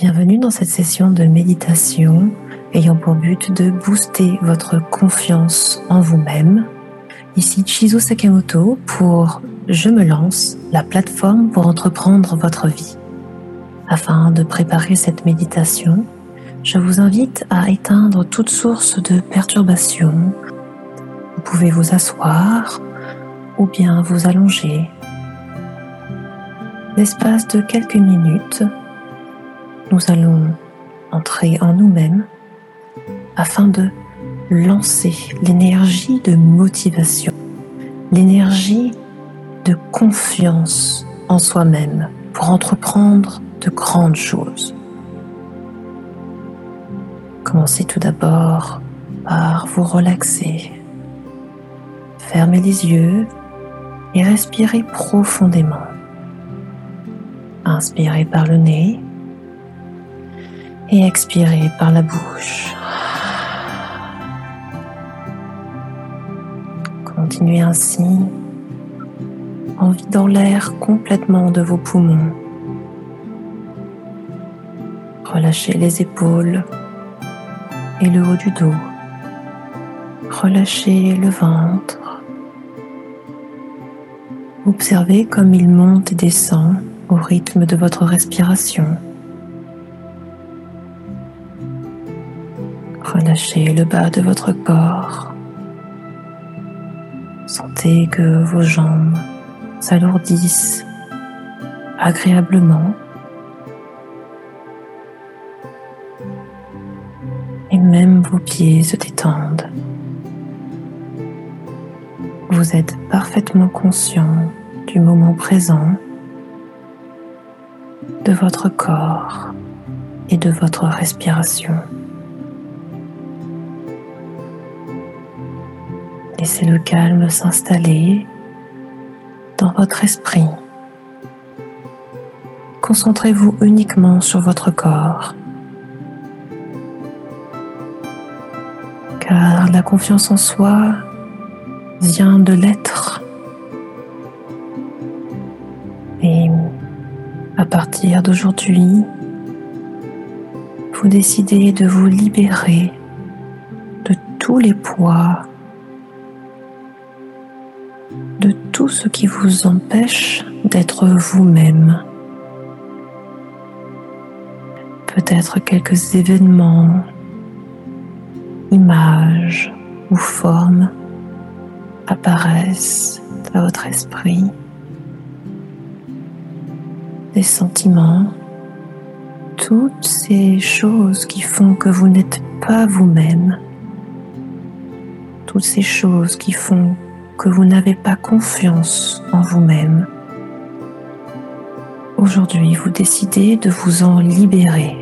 Bienvenue dans cette session de méditation ayant pour but de booster votre confiance en vous-même. Ici Chizo Sakamoto pour Je me lance, la plateforme pour entreprendre votre vie. Afin de préparer cette méditation, je vous invite à éteindre toute source de perturbation. Vous pouvez vous asseoir ou bien vous allonger. L'espace de quelques minutes, nous allons entrer en nous-mêmes afin de lancer l'énergie de motivation, l'énergie de confiance en soi-même pour entreprendre de grandes choses. Commencez tout d'abord par vous relaxer. Fermez les yeux et respirez profondément. Inspirez par le nez et expirez par la bouche. Continuez ainsi en vidant l'air complètement de vos poumons. Relâchez les épaules et le haut du dos. Relâchez le ventre. Observez comme il monte et descend au rythme de votre respiration. Relâchez le bas de votre corps. Sentez que vos jambes s'alourdissent agréablement et même vos pieds se détendent. Vous êtes parfaitement conscient du moment présent, de votre corps et de votre respiration. Laissez le calme s'installer dans votre esprit. Concentrez-vous uniquement sur votre corps. Car la confiance en soi vient de l'être. Et à partir d'aujourd'hui, vous décidez de vous libérer de tous les poids tout ce qui vous empêche d'être vous-même. Peut-être quelques événements, images ou formes apparaissent à votre esprit. Des sentiments, toutes ces choses qui font que vous n'êtes pas vous-même, toutes ces choses qui font que vous n'avez pas confiance en vous-même. Aujourd'hui, vous décidez de vous en libérer.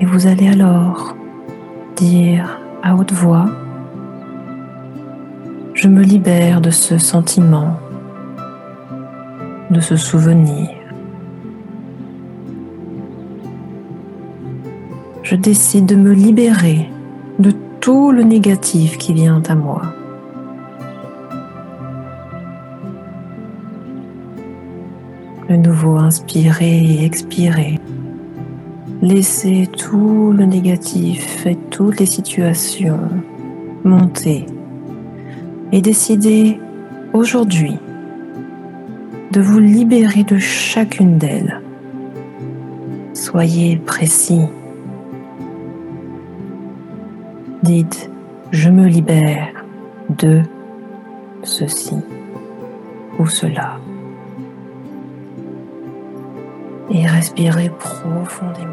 Et vous allez alors dire à haute voix, je me libère de ce sentiment, de ce souvenir. Je décide de me libérer de tout le négatif qui vient à moi. De nouveau, inspirez et expirez. Laissez tout le négatif et toutes les situations monter et décidez aujourd'hui de vous libérer de chacune d'elles. Soyez précis. Dites, je me libère de ceci ou cela. Et respirez profondément.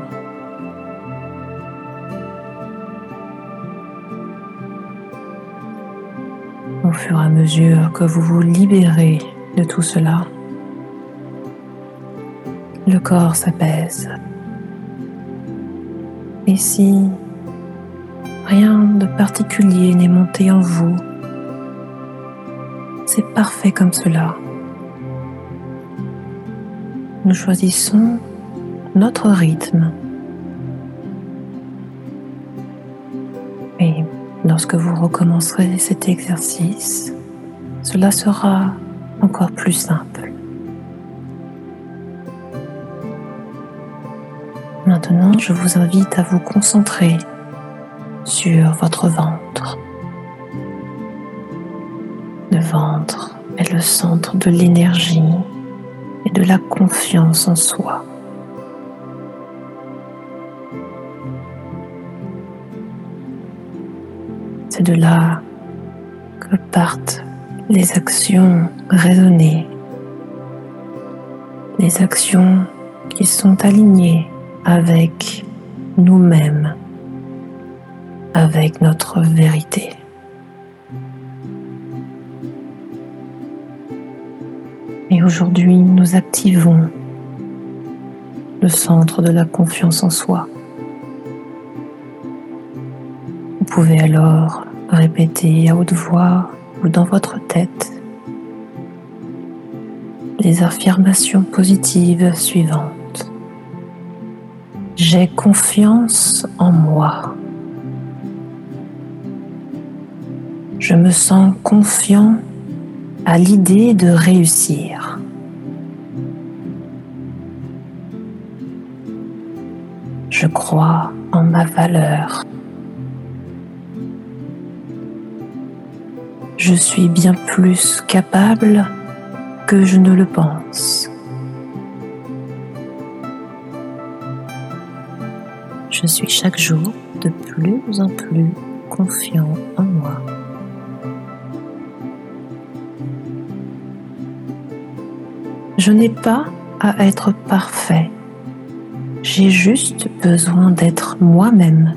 Au fur et à mesure que vous vous libérez de tout cela, le corps s'apaise. Et si rien de particulier n'est monté en vous, c'est parfait comme cela nous choisissons notre rythme. Et lorsque vous recommencerez cet exercice, cela sera encore plus simple. Maintenant, je vous invite à vous concentrer sur votre ventre. Le ventre est le centre de l'énergie et de la confiance en soi. C'est de là que partent les actions raisonnées, les actions qui sont alignées avec nous-mêmes, avec notre vérité. Et aujourd'hui, nous activons le centre de la confiance en soi. Vous pouvez alors répéter à haute voix ou dans votre tête les affirmations positives suivantes. J'ai confiance en moi. Je me sens confiant à l'idée de réussir. Je crois en ma valeur. Je suis bien plus capable que je ne le pense. Je suis chaque jour de plus en plus confiant en moi. Je n'ai pas à être parfait. J'ai juste besoin d'être moi-même.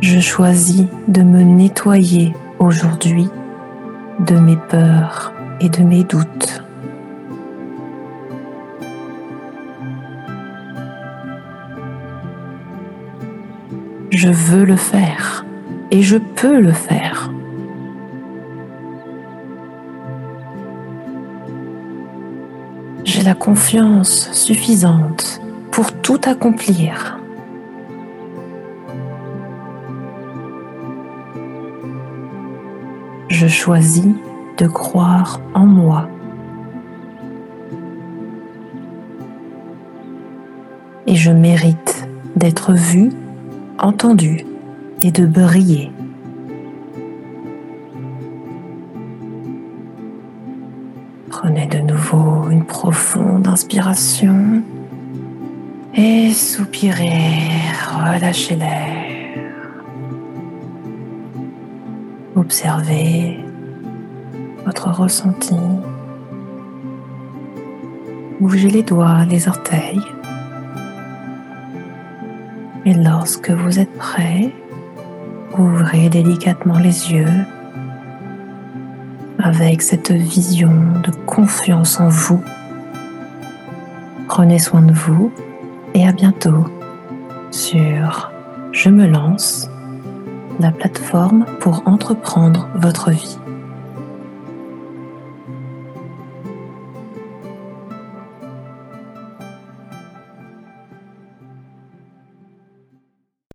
Je choisis de me nettoyer aujourd'hui de mes peurs et de mes doutes. Je veux le faire et je peux le faire. J'ai la confiance suffisante pour tout accomplir. Je choisis de croire en moi. Et je mérite d'être vu, entendu et de briller. Inspiration et soupirez, relâchez l'air. Observez votre ressenti. Bougez les doigts, les orteils. Et lorsque vous êtes prêt, ouvrez délicatement les yeux avec cette vision de confiance en vous. Prenez soin de vous et à bientôt sur Je me lance, la plateforme pour entreprendre votre vie.